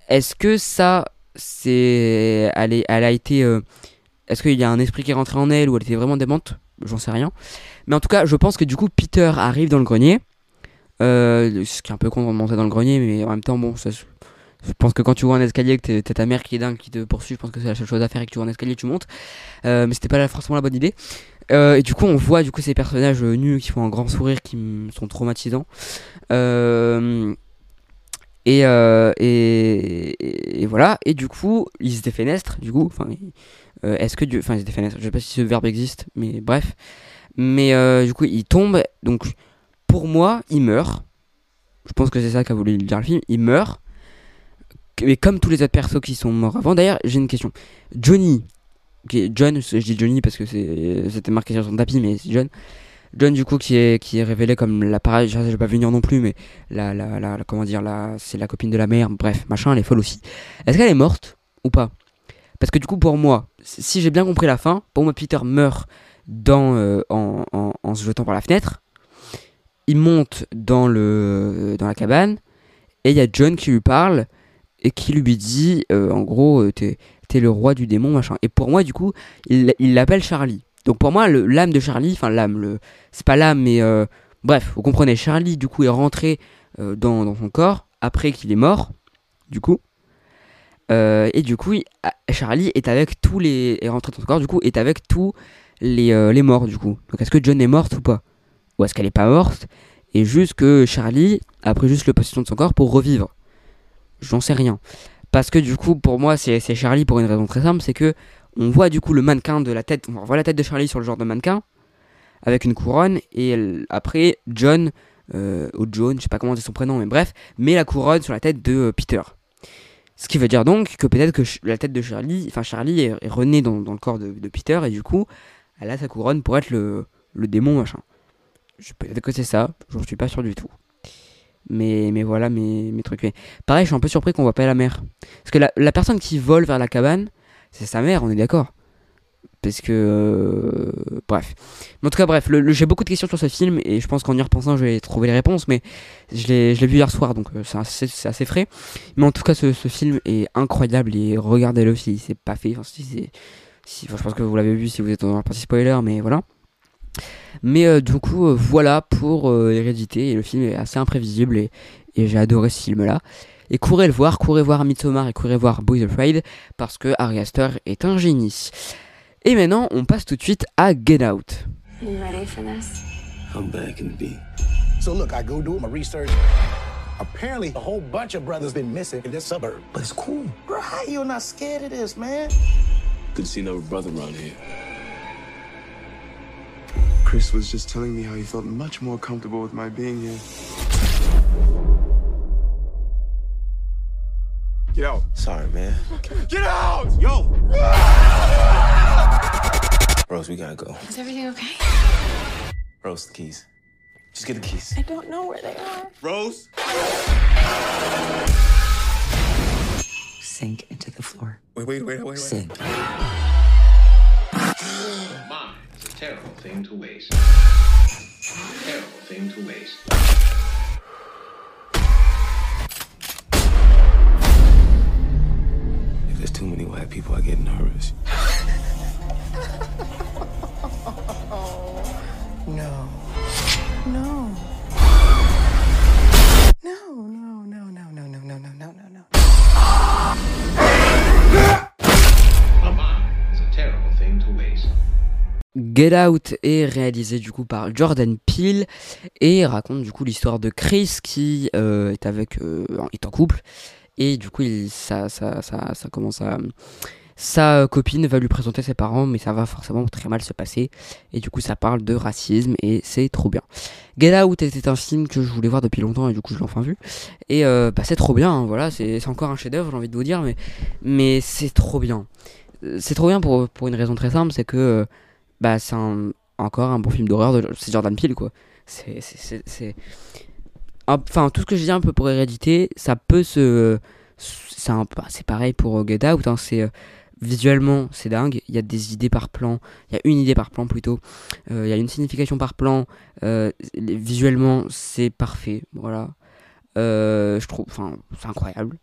Est-ce que ça, c'est, elle, est, elle a été, euh, est-ce qu'il y a un esprit qui est rentré en elle ou elle était vraiment démente? J'en sais rien. Mais en tout cas, je pense que du coup, Peter arrive dans le grenier. Euh, ce qui est un peu con de monter dans le grenier, mais en même temps, bon, je pense que quand tu vois un escalier, que t'as ta mère qui est dingue, qui te poursuit, je pense que c'est la seule chose à faire et que tu vois un escalier, tu montes. Euh, mais c'était pas forcément la bonne idée. Et du coup, on voit du coup ces personnages nus qui font un grand sourire, qui sont traumatisants. Et, euh, et, et- voilà. Et du coup, ils se défenestrent. Du coup, enfin, euh, est-ce que Dieu, enfin, ils se défenestrent. Je sais pas si ce verbe existe, mais bref. Mais euh, du coup, il tombe. Donc, pour moi, il meurt. Je pense que c'est ça qu'a voulu dire le film. Il meurt. Mais comme tous les autres persos qui sont morts avant. D'ailleurs, j'ai une question. Johnny, qui est John, je dis Johnny parce que c'était marqué sur son tapis, mais c'est John. John, du coup, qui est, qui est révélé comme la pareil, j'ai pas venir non plus, mais la, la, la, comment dire, la, c'est la copine de la mère, bref, machin, elle est folle aussi. Est-ce qu'elle est morte ou pas? Parce que du coup, pour moi, si j'ai bien compris la fin, pour moi, Peter meurt dans, euh, en, en, se jetant par la fenêtre. Il monte dans, le, dans la cabane et il y a John qui lui parle et qui lui dit euh, en gros euh, t'es t'es le roi du démon machin et pour moi du coup il il l'appelle Charlie donc pour moi l'âme de Charlie enfin l'âme c'est pas l'âme mais euh, bref vous comprenez Charlie du coup est rentré euh, dans, son corps après qu'il est mort du coup. Euh, et du coup ah, Charlie est avec tous les est rentré dans son corps du coup est avec tous les, les morts du coup. Donc est-ce que John est morte ou pas? Ou est-ce qu'elle est pas morte? Et juste que Charlie a pris juste le possession de son corps pour revivre. J'en sais rien. Parce que du coup, pour moi, c'est Charlie pour une raison très simple, c'est que on voit du coup le mannequin de la tête, on voit la tête de Charlie sur le genre de mannequin, avec une couronne, et après, John, euh, ou John, je sais pas comment c'est son prénom, mais bref, met la couronne sur la tête de euh, Peter. Ce qui veut dire donc que peut-être que la tête de Charlie, enfin Charlie est, est renée dans, dans le corps de, Peter, et du coup, elle a sa couronne pour être le, le démon, machin. Peut-être que c'est ça, j'en suis pas sûr du tout. Mais, mais voilà mes, mes trucs. Mais pareil, je suis un peu surpris qu'on voit pas la mère. Parce que la, la personne qui vole vers la cabane, c'est sa mère, on est d'accord. Parce que. euh, bref. Mais en tout cas, bref, j'ai beaucoup de questions sur ce film et je pense qu'en y repensant, je vais trouver les réponses. Mais je l'ai vu hier soir, donc euh, c'est assez, frais. Mais en tout cas, ce, film est incroyable et regardez-le si c'est pas fait. Enfin, si je pense que vous l'avez vu si vous êtes dans la partie spoiler, mais voilà. Mais euh, du coup, voilà pour Hérédité. Et le film est assez imprévisible et, et j'ai adoré ce film-là. Et courez le voir, courez voir Midsommar et courez voir Boys Afraid parce que Ari Aster est un génie. Et maintenant, on passe tout de suite à Get Out. You ready for this? I'm back in the So look, I go do my research. Apparently, a whole bunch of brothers been missing in this suburb. But it's cool. Bro, how you not scared of this, man? To see another brother around here. Chris was just telling me how he felt much more comfortable with my being here. Get out. Sorry, man. Get out! Yo! Rose, we gotta go. Is everything okay? Rose, the keys. Just get the keys. I don't know where they are. Rose? Sink into the floor. Wait, wait, wait, wait, wait. Sink. Mine is a terrible thing to waste. Terrible thing to waste. Too many white people, I get nervous. No. No. No, no, no, no, no, no, no, no, no, no, no. Mine is a terrible thing to waste. Get Out est réalisé du coup par Jordan Peele et raconte du coup l'histoire de Chris qui euh, est avec euh, est en couple et du coup ça, ça, ça, ça commence à sa copine va lui présenter ses parents mais ça va forcément très mal se passer. Et du coup ça parle de racisme et c'est trop bien. Get Out était un film que je voulais voir depuis longtemps et du coup je l'ai enfin vu. Et euh, bah, c'est trop bien hein, voilà c'est encore un chef d'œuvre j'ai envie de vous dire mais mais c'est trop bien. Euh, c'est trop bien pour, pour une raison très simple c'est que bah c'est encore un bon film d'horreur c'est Jordan Peele quoi. C'est- enfin tout ce que je dis un peu pour hérédité ça peut se c'est bah, pareil pour euh, Get Out. hein, c'est euh, visuellement c'est dingue. Il y a des idées par plan. Il y a une idée par plan plutôt. Euh, Il y a une signification par plan. visuellement c'est parfait. Voilà. Je trouve, enfin, c'est incroyable.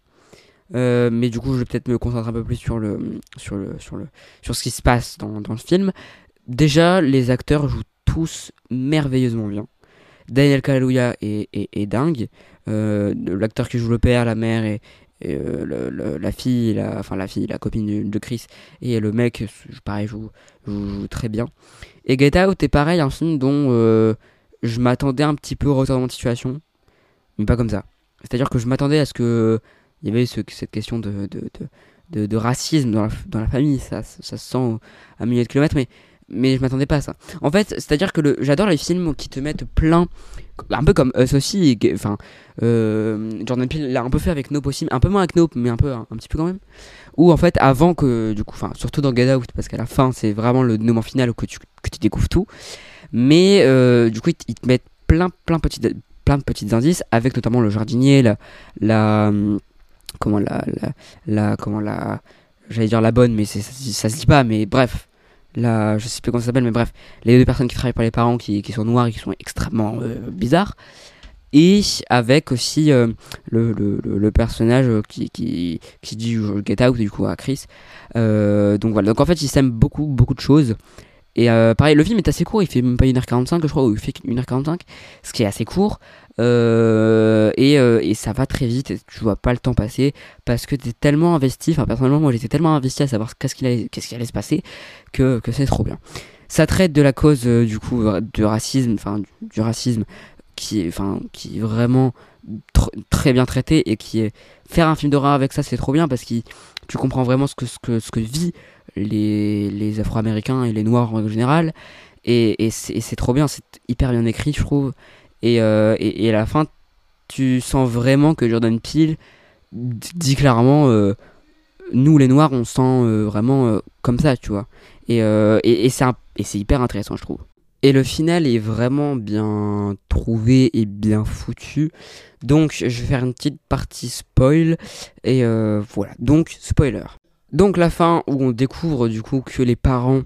Mais du coup, je vais peut-être me concentrer un peu plus sur le, sur le, sur le, sur ce qui se passe dans, dans le film. Déjà, les acteurs jouent tous merveilleusement bien. Daniel Kaluuya est, est, dingue. Euh, L'acteur qui joue le père, la mère et, euh, la fille, la, enfin la fille, la copine de, Chris et le mec, pareil, joue, joue, joue très bien. Et Get Out est pareil, un film dont euh, je m'attendais un petit peu au retournement de situation, mais pas comme ça. C'est-à-dire que je m'attendais à ce que il y avait ce- cette question de, de- de racisme dans la, dans la famille, ça, ça se sent à milliers de kilomètres, mais, mais je m'attendais pas à ça. En fait, c'est-à-dire que le- j'adore les films qui te mettent plein, un peu comme Us aussi, enfin, euh, Jordan Peele l'a un peu fait avec Nope aussi, un peu moins avec Nope, mais un peu, un, un petit peu quand même. Où en fait, avant que, du coup, enfin, surtout dans Get Out, parce qu'à la fin, c'est vraiment le dénouement final où que tu, que tu découvres tout, mais euh, du coup, ils, te- mettent plein, plein, plein de petits indices, avec notamment le jardinier, la, la comment la, la, la comment la, j'allais dire la bonne, mais ça, ça se dit pas, mais bref, la, je sais plus comment ça s'appelle, mais bref, les deux personnes qui travaillent pour les parents qui, qui sont noires et qui sont extrêmement euh, bizarres. Et avec aussi euh, le, le, personnage qui, qui, qui dit euh, Get Out, du coup, à Chris. Donc voilà, donc en fait, il s'aime beaucoup, beaucoup de choses. Et pareil, le film est assez court, il fait même pas 1h45, je crois, ou il fait 1h45, ce qui est assez court. Euh, et, euh, et ça va très vite, et tu vois pas le temps passer, parce que t'es tellement investi, enfin personnellement, moi j'étais tellement investi à savoir qu'est-ce qu'il allait, qu'est-ce qui allait se passer, que, que c'est trop bien. Ça traite de la cause, euh, du coup, du racisme, enfin, du, racisme, qui est, enfin, qui vraiment tr- très bien traité, et qui est. Faire un film d'horreur avec ça, c'est trop bien, parce que tu comprends vraiment ce que, ce que, ce que vit les, les Afro-Américains et les Noirs en règle générale. Et, et c'est trop bien, c'est hyper bien écrit, je trouve. Et, euh, et, et à la fin, tu sens vraiment que Jordan Peele dit clairement euh, nous les Noirs, on sent euh, vraiment comme ça, tu vois. Et, euh, et, et c'est hyper intéressant, je trouve. Et le final est vraiment bien trouvé et bien foutu. Donc, je vais faire une petite partie spoil. Et voilà. Donc, spoiler. Donc, la fin où on découvre du coup que les parents,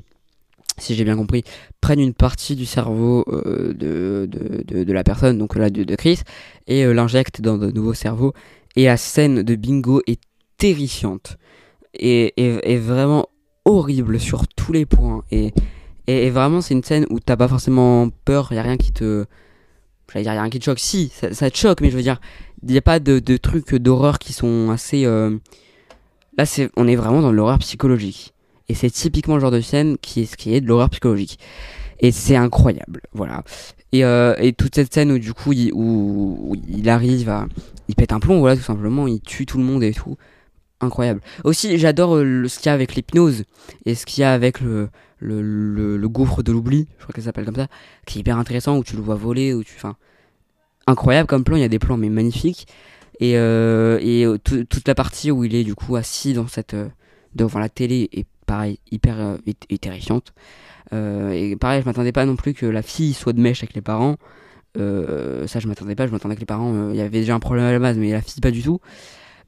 si j'ai bien compris, prennent une partie du cerveau euh, de, de, de, la personne, donc là de, de Chris, et euh, l'injectent dans de nouveaux cerveaux. Et la scène de bingo est terrifiante. Et, et, vraiment horrible sur tous les points. Et, et, vraiment, c'est une scène où t'as pas forcément peur, y a rien qui te. J'allais dire, y a rien qui te choque. Si, ça, te choque, mais je veux dire, n'y a pas de, trucs d'horreur qui sont assez. euh, Là, c'est, on est vraiment dans l'horreur psychologique. Et c'est typiquement le genre de scène qui est, qui est de l'horreur psychologique. Et c'est incroyable, voilà. Et, euh, et toute cette scène où du coup, il, où, il arrive à. Il pète un plomb, voilà, tout simplement, il tue tout le monde et tout. Incroyable. Aussi, j'adore euh, ce qu'il y a avec l'hypnose et ce qu'il y a avec le, le, le, gouffre de l'oubli, je crois que ça s'appelle comme ça, qui est hyper intéressant, où tu le vois voler, où tu. Enfin, incroyable comme plan, il y a des plans, mais magnifiques. Et, euh, et tout- toute la partie où il est du coup assis dans cette, devant la télé est pareil, hyper euh, terrifiante. Euh, et pareil, je m'attendais pas non plus que la fille soit de mèche avec les parents. Euh, ça, je m'attendais pas. Je m'attendais que les parents, euh, il y avait déjà un problème à la base, mais la fille pas du tout.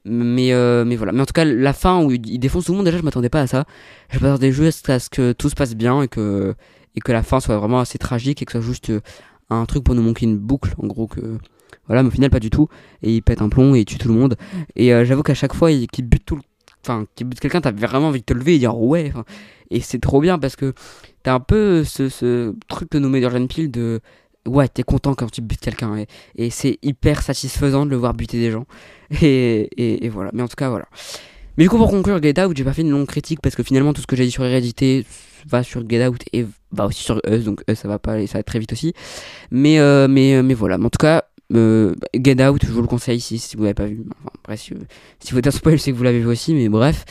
Mais, mais voilà. Mais en tout cas, la fin où il il défonce tout le monde, déjà, je m'attendais pas à ça. Je m'attendais juste à ce que tout se passe bien et que, et que la fin soit vraiment assez tragique et que ce soit juste un truc pour nous manquer une boucle, en gros. que Voilà, mais au final, pas du tout. Et il pète un plomb et il tue tout le monde. Et j'avoue qu'à chaque fois il- qu'il bute tout le enfin qui bute quelqu'un t'as vraiment envie de te lever et dire ouais et c'est trop bien parce que t'as un peu ce, ce truc de nommer Jordan Peele de ouais t'es content quand tu butes quelqu'un et, c'est hyper satisfaisant de le voir buter des gens. Et, voilà. Mais en tout cas voilà. Mais du coup pour conclure Get Out j'ai pas fait une longue critique parce que finalement tout ce que j'ai dit sur Hérédité va sur Get Out et va aussi sur Us donc Us ça va pas aller ça va très vite aussi. Mais euh, mais mais voilà. Mais en tout cas euh, Get Out, je vous le conseille si, si vous l'avez pas vu. Enfin, bref, si, si vous êtes un spoil, c'est que vous l'avez vu aussi, mais bref.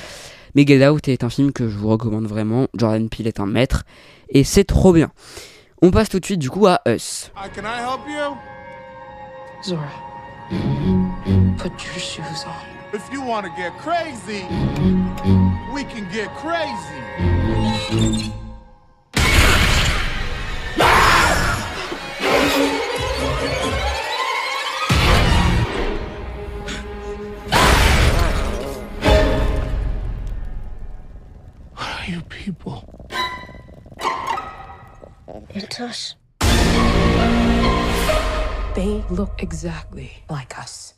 Mais Get Out est un film que je vous recommande vraiment. Jordan Peele est un maître et c'est trop bien. On passe tout de suite du coup à Us. Hi, can I help you? Zora, put your shoes on. If you want to get crazy, we can get crazy. You people? It's us. They look exactly like us.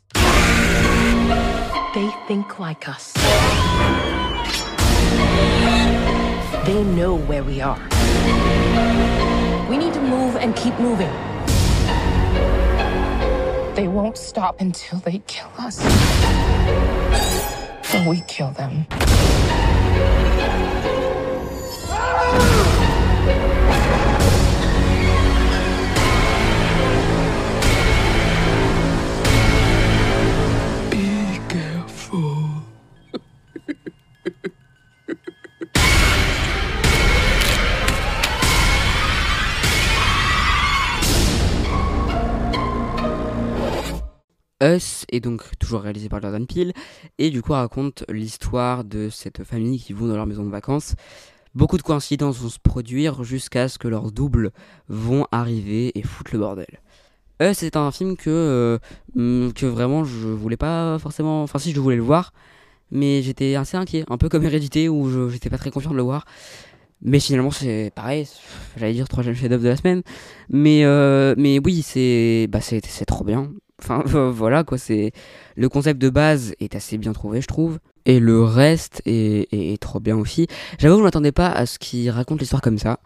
They think like us. They know where we are. We need to move and keep moving. They won't stop until they kill us. Or we kill them. Us est donc toujours réalisé par Jordan Peele et du coup raconte l'histoire de cette famille qui vont dans leur maison de vacances. Beaucoup de coïncidences vont se produire jusqu'à ce que leurs doubles vont arriver et foutre le bordel. Us c'est un film que, euh, hum, que vraiment je voulais pas forcément. Enfin, si je voulais le voir, mais j'étais assez inquiet, un peu comme Hérédité où j'étais pas très confiant de le voir. Mais finalement, c'est pareil, j'allais dire troisième chef-d'œuvre de la semaine. Mais, euh, mais oui, c'est bah, c'est trop bien. Enfin, voilà quoi, c'est. Le concept de base est assez bien trouvé, je trouve. Et le reste est, trop bien aussi. J'avoue, je m'attendais pas à ce qu'il raconte l'histoire comme ça.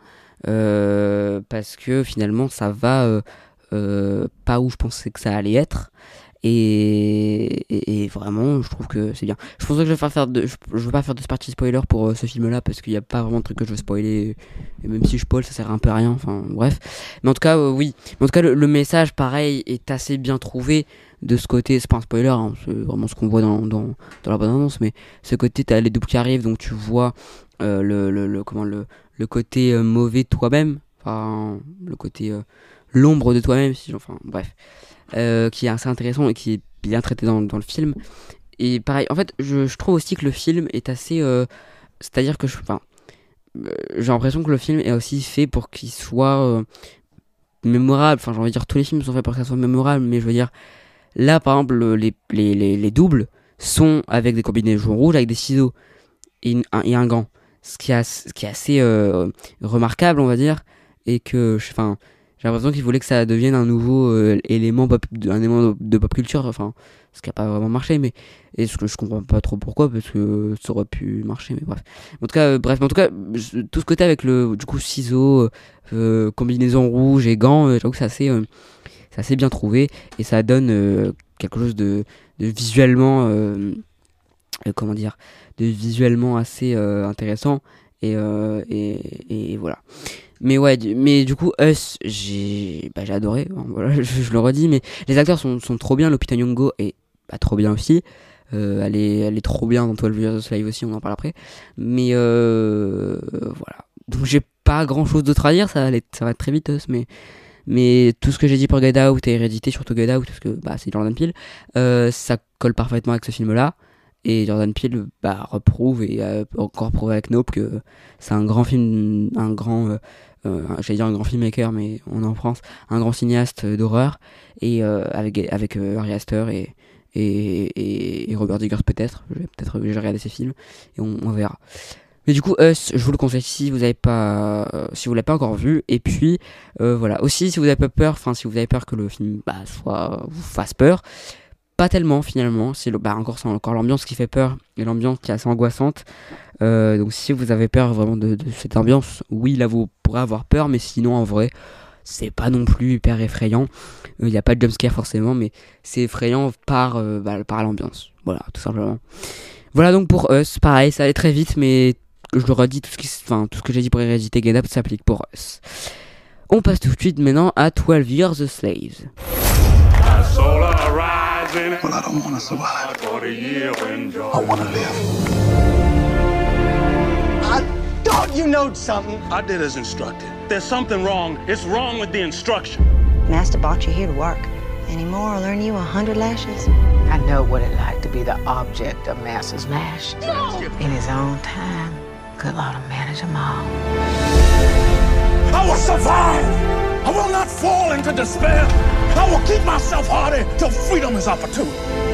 euh, parce que finalement, ça va euh, euh, pas où je pensais que ça allait être. Et, vraiment, je trouve que c'est bien. Je pense que je vais faire, de, je, veux pas faire de partie spoiler pour euh, ce film-là parce qu'il n'y a pas vraiment de truc que je veux spoiler. Et même si je spoil, ça sert un peu à rien. Enfin, bref. Mais en tout cas, euh, oui. En tout cas, le, message, pareil, est assez bien trouvé de ce côté. C'est pas un spoiler, hein, c'est vraiment ce qu'on voit dans, dans, dans la bande-annonce. Mais ce côté, t'as les doubles qui arrivent, donc tu vois euh, le, le, comment, le, le côté mauvais de toi-même. Enfin, le côté. l'ombre de toi-même, si, enfin, bref. Euh, qui est assez intéressant et qui est bien traité dans, dans le film. Et pareil, en fait, je, je trouve aussi que le film est assez. euh, C'est-à-dire que je. Enfin, euh, j'ai l'impression que le film est aussi fait pour qu'il soit mémorable. Enfin, j'ai envie de dire, tous les films sont faits pour que ça soit mémorable, mais je veux dire, là, par exemple, le- les, les, les, les doubles sont avec des combinaisons rouges, avec des ciseaux et, un, et un gant. Ce qui, as- ce qui est assez remarquable, on va dire, et que. Enfin. J'ai l'impression qu'ils voulaient que ça devienne un nouveau euh, élément, un élément de, pop culture, enfin, ce qui n'a pas vraiment marché, mais et ce que je comprends pas trop pourquoi, parce que ça aurait pu marcher, mais bref. En tout cas, euh, bref, en tout cas, tout ce côté avec le du coup ciseaux, euh, combinaison rouge et gants, j'avoue que c'est assez, assez bien trouvé et ça donne quelque chose de, de visuellement, comment dire, de visuellement assez intéressant et, et, et voilà. Mais ouais, mais du coup, Us, j'ai bah, j'ai adoré, hein, voilà, je, le redis, mais les acteurs sont, sont trop bien, Lupita Nyong'o est bah, trop bien aussi. Euh, elle, est, elle est trop bien dans 12 Years a Slave aussi, on en parle après. Mais euh, voilà. Donc j'ai pas grand chose d'autre à dire, ça va, ça va être très vite, Us, mais, mais tout ce que j'ai dit pour Get Out et Hérédité, surtout Get Out, parce que bah, c'est Jordan Peele, euh, ça colle parfaitement avec ce film-là. Et Jordan Peele bah, reprouve et a encore prouvé avec Nope que c'est un grand film, un grand, euh, euh, j'allais dire un grand filmmaker, mais on est en France, un grand cinéaste d'horreur et euh, avec avec euh, Ari Aster et et, et, Robert Eggers peut-être. Je vais peut-être regarder ses films et on, verra. Mais du coup, Us, je vous le conseille si vous avez pas, si vous l'avez pas encore vu. Et puis, voilà. Aussi, si vous avez pas peur, enfin, si vous avez peur que le film, bah, soit vous fasse peur, pas tellement finalement. C'est bah, encore, encore l'ambiance qui fait peur et l'ambiance qui est assez angoissante. Euh, donc, si vous avez peur vraiment de, cette ambiance, oui, là, vous pourrez avoir peur, mais sinon, en vrai, c'est pas non plus hyper effrayant. Il n'y a pas de jumpscare forcément, mais c'est effrayant par, euh, bah, par l'ambiance. Voilà, tout simplement. Voilà donc pour Us, pareil, ça allait très vite, mais je le redis, tout ce, tout ce que j'ai dit pour Hérédité Get Up s'applique pour Us. On passe tout de suite maintenant à 12 Years a Slaves. Well, I don't want to survive. I want to live. I thought you knowed something. I did as instructed. There's something wrong. It's wrong with the instruction. Master brought you here to work. Any more, I'll earn you a hundred lashes. I know what it like to be the object of Master's lash. In his own time, good Lord will manage them all. I will survive. I will not fall into despair. I will keep myself hardy till freedom is opportune.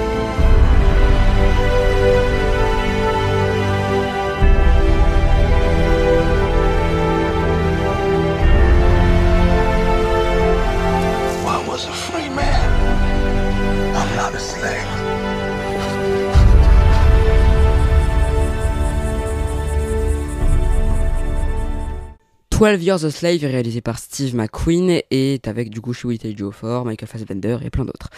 12 Years a Slave est réalisé par Steve McQueen et est avec du coup Chiwetel Ejiofor, Michael Fassbender et plein d'autres.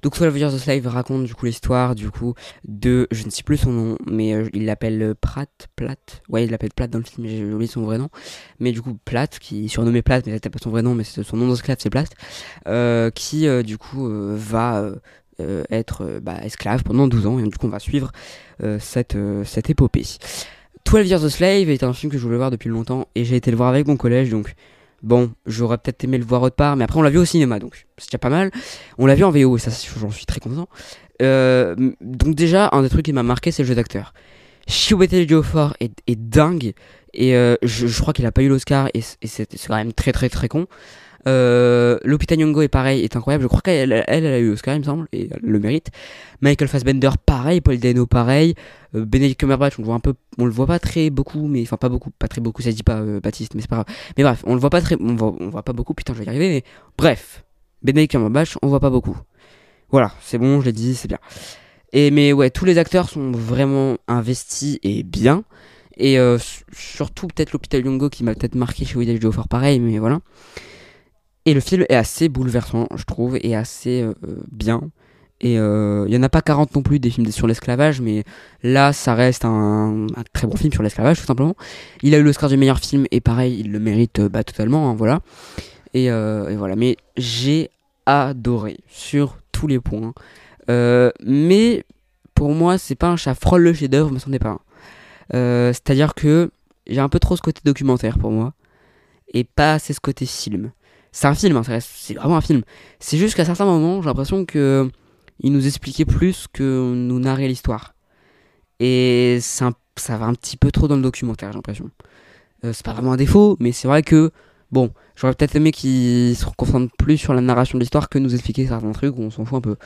Donc 12 Years a Slave raconte du coup l'histoire du coup de, je ne sais plus son nom, mais euh, il l'appelle Pratt, Platt, ouais il l'appelle Platt dans le film, j'ai oublié son vrai nom, mais du coup Platt, qui est surnommé Platt, mais c'était pas son vrai nom, mais son nom d'esclave c'est Platt, euh, qui euh, du coup euh, va euh, euh, être euh, bah, esclave pendant 12 ans et du coup on va suivre euh, cette, euh, cette épopée. 12 Years a Slave est un film que je voulais voir depuis longtemps et j'ai été le voir avec mon collège donc bon j'aurais peut-être aimé le voir autre part mais après on l'a vu au cinéma donc c'est déjà pas mal. On l'a vu en VO et ça j'en suis très content. Euh, donc déjà un des trucs qui m'a marqué c'est le jeu d'acteur. Chiwetel Ejiofor est, est dingue et euh, je, je crois qu'il a pas eu l'Oscar et, et c'est quand même très très très con. Euh, Lupita Nyong'o est pareil, est incroyable. Je crois qu'elle elle, a eu l'Oscar, il me semble, et elle le mérite. Michael Fassbender, pareil. Paul Dano, pareil. Euh, Benedict Cumberbatch, on le voit un peu, on le voit pas très beaucoup, mais enfin pas beaucoup, pas très beaucoup. Ça se dit pas euh, Baptiste, mais c'est pas grave. Mais bref, on le voit pas très, on voit, voit pas beaucoup. Putain, je vais y arriver. Mais bref, Benedict Cumberbatch, on voit pas beaucoup. Voilà, c'est bon, je l'ai dit, c'est bien. Et mais ouais, tous les acteurs sont vraiment investis et bien. Et euh, surtout peut-être l'hôpital Nyong'o qui m'a peut-être marqué chez Will Fort pareil, mais voilà. Et le film est assez bouleversant, je trouve, et assez euh, bien. Et euh, il y en a pas 40 non plus des films sur l'esclavage, mais là, ça reste un, très bon film sur l'esclavage, tout simplement. Il a eu l'Oscar du meilleur film, et pareil, il le mérite euh, bah, totalement, hein, voilà. Et, voilà, mais j'ai adoré sur tous les points. Mais pour moi, c'est pas un chat frôle le chef-d'œuvre, mais c'en est pas un. C'est-à-dire que j'ai un peu trop ce côté documentaire pour moi, et pas assez ce côté film. C'est un film, c'est vraiment un film. C'est juste qu'à certains moments, j'ai l'impression que il nous expliquait plus que nous narrait l'histoire. Et ça va un petit peu trop dans le documentaire, j'ai l'impression. Euh, c'est pas vraiment un défaut, mais c'est vrai que, bon, j'aurais peut-être aimé qu'il se concentre plus sur la narration de l'histoire que nous expliquer certains trucs où on s'en fout un peu.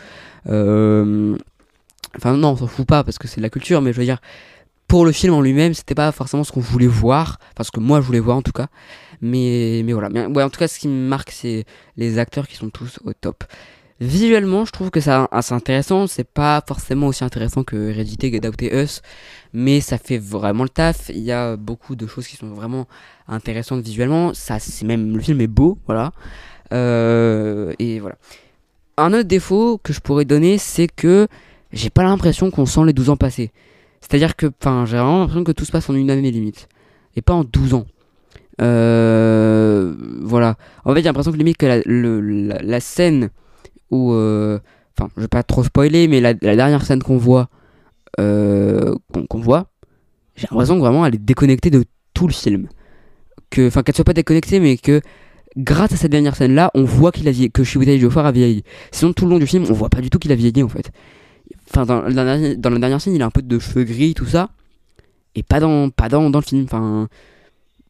Euh, Enfin, non, on s'en fout pas parce que c'est de la culture, mais je veux dire, pour le film en lui-même, c'était pas forcément ce qu'on voulait voir, enfin ce que moi je voulais voir en tout cas. Mais, mais voilà. Mais, en tout cas, ce qui me marque, c'est les acteurs qui sont tous au top. Visuellement, je trouve que ça c'est intéressant. C'est pas forcément aussi intéressant que Heredité, Get Out et Us, mais ça fait vraiment le taf. Il y a beaucoup de choses qui sont vraiment intéressantes visuellement. Ça, c'est même le film est beau, voilà. Euh, et voilà. Un autre défaut que je pourrais donner, c'est que j'ai pas l'impression qu'on sent les 12 ans passés. C'est-à-dire que, j'ai vraiment l'impression que tout se passe en une année limite. Et pas en 12 ans. Euh, voilà. En fait, j'ai l'impression que limite que la, scène où. euh, Enfin, je vais pas trop spoiler, mais la, dernière scène qu'on voit. euh, qu'on voit. J'ai l'impression que vraiment elle est déconnectée de tout le film. Que, enfin, qu'elle soit pas déconnectée, mais que grâce à cette dernière scène là, on voit qu'il a vieilli, que Chiwetel Ejiofor a vieilli. Sinon, tout le long du film, on voit pas du tout qu'il a vieilli en fait. Enfin, dans, la dernière- scène, il a un peu de cheveux gris, tout ça. Et pas dans, pas dans, dans le film. Enfin,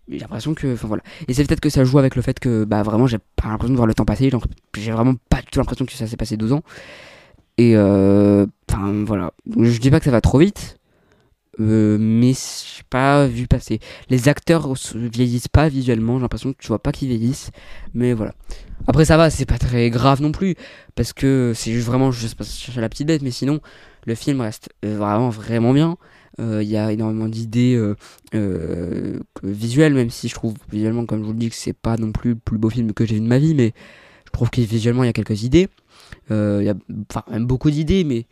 j'ai l'impression que. Enfin voilà. Et c'est peut-être que ça joue avec le fait que, bah vraiment, j'ai pas l'impression de voir le temps passer. J'ai vraiment pas du tout l'impression que ça s'est passé 12 ans. Et euh. Enfin voilà. Je dis pas que ça va trop vite. Euh, mais j'ai pas vu passer. Les acteurs se vieillissent pas visuellement. J'ai l'impression que tu vois pas qu'ils vieillissent. Mais voilà. Après ça va, c'est pas très grave non plus parce que c'est juste vraiment je sais pas chercher la petite bête mais sinon le film reste euh, vraiment vraiment bien. Euh, Il y a énormément d'idées euh, euh, visuelles même si je trouve visuellement comme je vous le dis que c'est pas non plus le plus beau film que j'ai vu de ma vie mais je trouve que visuellement il y a quelques idées. Euh, Il y a enfin même beaucoup d'idées mais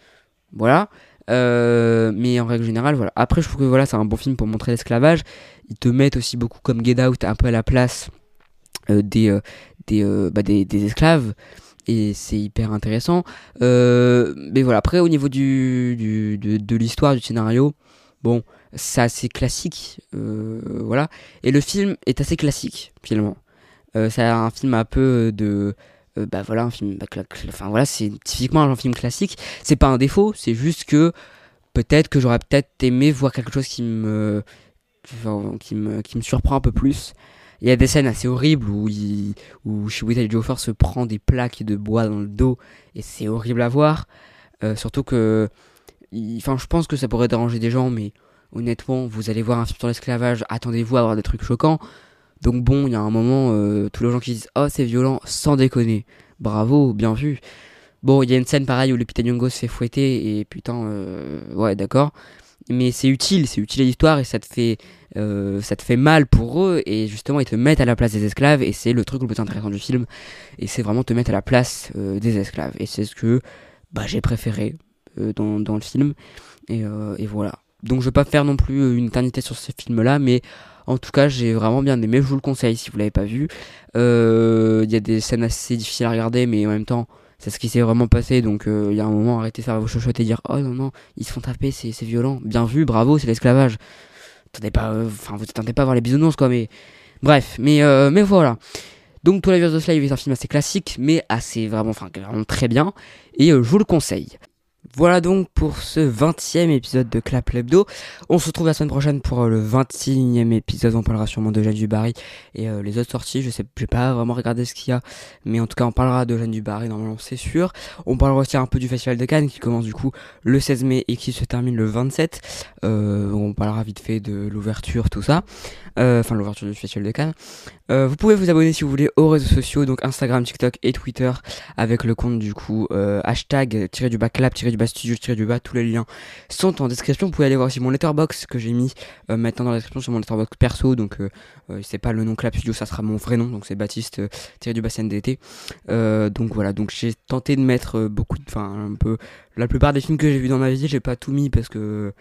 voilà. Euh, mais en règle générale, voilà. Après, je trouve que voilà, c'est un bon film pour montrer l'esclavage. Ils te mettent aussi beaucoup comme Get Out un peu à la place euh, des, euh, bah, des, des esclaves. Et c'est hyper intéressant. Mais voilà, après, au niveau du, de, de l'histoire, du scénario, bon, c'est assez classique. voilà. Et le film est assez classique, finalement. C'est un film un peu de. Euh, bah voilà, un film. bah, Enfin voilà, c'est typiquement un film classique. C'est pas un défaut, c'est juste que peut-être que j'aurais peut-être aimé voir quelque chose qui me. qui me, qui me surprend un peu plus. Il y a des scènes assez horribles où, il, où Chiwetel Ejiofor se prend des plaques de bois dans le dos et c'est horrible à voir. Euh, surtout que, enfin, je pense que ça pourrait déranger des gens, mais honnêtement, vous allez voir un film sur l'esclavage, attendez-vous à avoir des trucs choquants. Donc bon, il y a un moment, euh, tous les gens qui disent oh c'est violent, sans déconner, bravo, bien vu. Bon, il y a une scène pareille où le Nyong'o se fait fouetter et putain, euh, ouais d'accord. mais c'est utile, c'est utile à l'histoire et ça te fait euh, ça te fait mal pour eux et justement ils te mettent à la place des esclaves et c'est le truc le plus intéressant du film et c'est vraiment te mettre à la place des esclaves et c'est ce que bah, j'ai préféré dans, le film et, voilà donc je vais pas faire non plus une éternité sur ce film là mais en tout cas j'ai vraiment bien aimé je vous le conseille si vous l'avez pas vu il y a des scènes assez difficiles à regarder mais en même temps c'est ce qui s'est vraiment passé. Donc euh, il y a un moment, arrêtez de faire vos chochottes et dire Oh non, non, ils se font taper, c'est violent. Bien vu, bravo, c'est l'esclavage. Attendez pas, euh, enfin, vous attendez pas à voir les bisounours quoi, mais. Bref, mais, euh, mais voilà. Donc, Twilight vs. the Slave est un film assez classique, mais assez vraiment, enfin, vraiment très bien. Et je vous le conseille. Voilà donc pour ce 20e épisode de Clap Lebdo. On se retrouve la semaine prochaine pour euh, le 21e épisode. On parlera sûrement de Jeanne Dubarry et euh, les autres sorties. Je sais, j'ai pas vraiment regardé ce qu'il y a, mais en tout cas, on parlera de Jeanne Dubarry, normalement, c'est sûr. On parlera aussi un peu du Festival de Cannes qui commence du coup le 16 mai et qui se termine le 27. Euh, on parlera vite fait de l'ouverture, tout ça. Enfin, l'ouverture du Festival de Cannes. vous pouvez vous abonner si vous voulez aux réseaux sociaux, donc Instagram, TikTok et Twitter, avec le compte du coup hashtag tiré du bas clap tiré du bas studio tiré du bas, tous les liens sont en description. Vous pouvez aller voir aussi mon letterbox que j'ai mis euh, maintenant dans la description sur mon letterbox perso. Donc euh, euh, c'est pas le nom Clap Studio, ça sera mon vrai nom. Donc c'est Baptiste tiré du bas CNDT. donc voilà, donc j'ai tenté de mettre beaucoup, enfin un peu la plupart des films que j'ai vus dans ma vie, j'ai pas tout mis parce que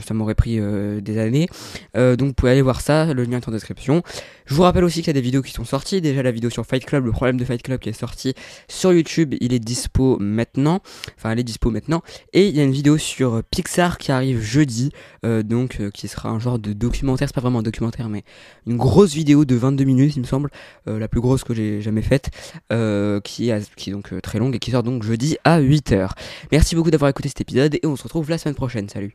ça m'aurait pris euh, des années. Euh, donc vous pouvez aller voir ça, le lien est en description. Je vous rappelle aussi qu'il y a des vidéos qui sont sorties. Déjà la vidéo sur Fight Club, le problème de Fight Club qui est sorti sur YouTube, il est dispo maintenant. Enfin, elle est dispo maintenant. Et il y a une vidéo sur Pixar qui arrive jeudi, euh, donc qui sera un genre de documentaire. C'est pas vraiment un documentaire, mais une grosse vidéo de 22 minutes, il me semble, la plus grosse que j'ai jamais faite, qui, est, qui est donc très longue et qui sort donc jeudi à 8h. Merci beaucoup d'avoir écouté cet épisode et on se retrouve la semaine prochaine. Salut.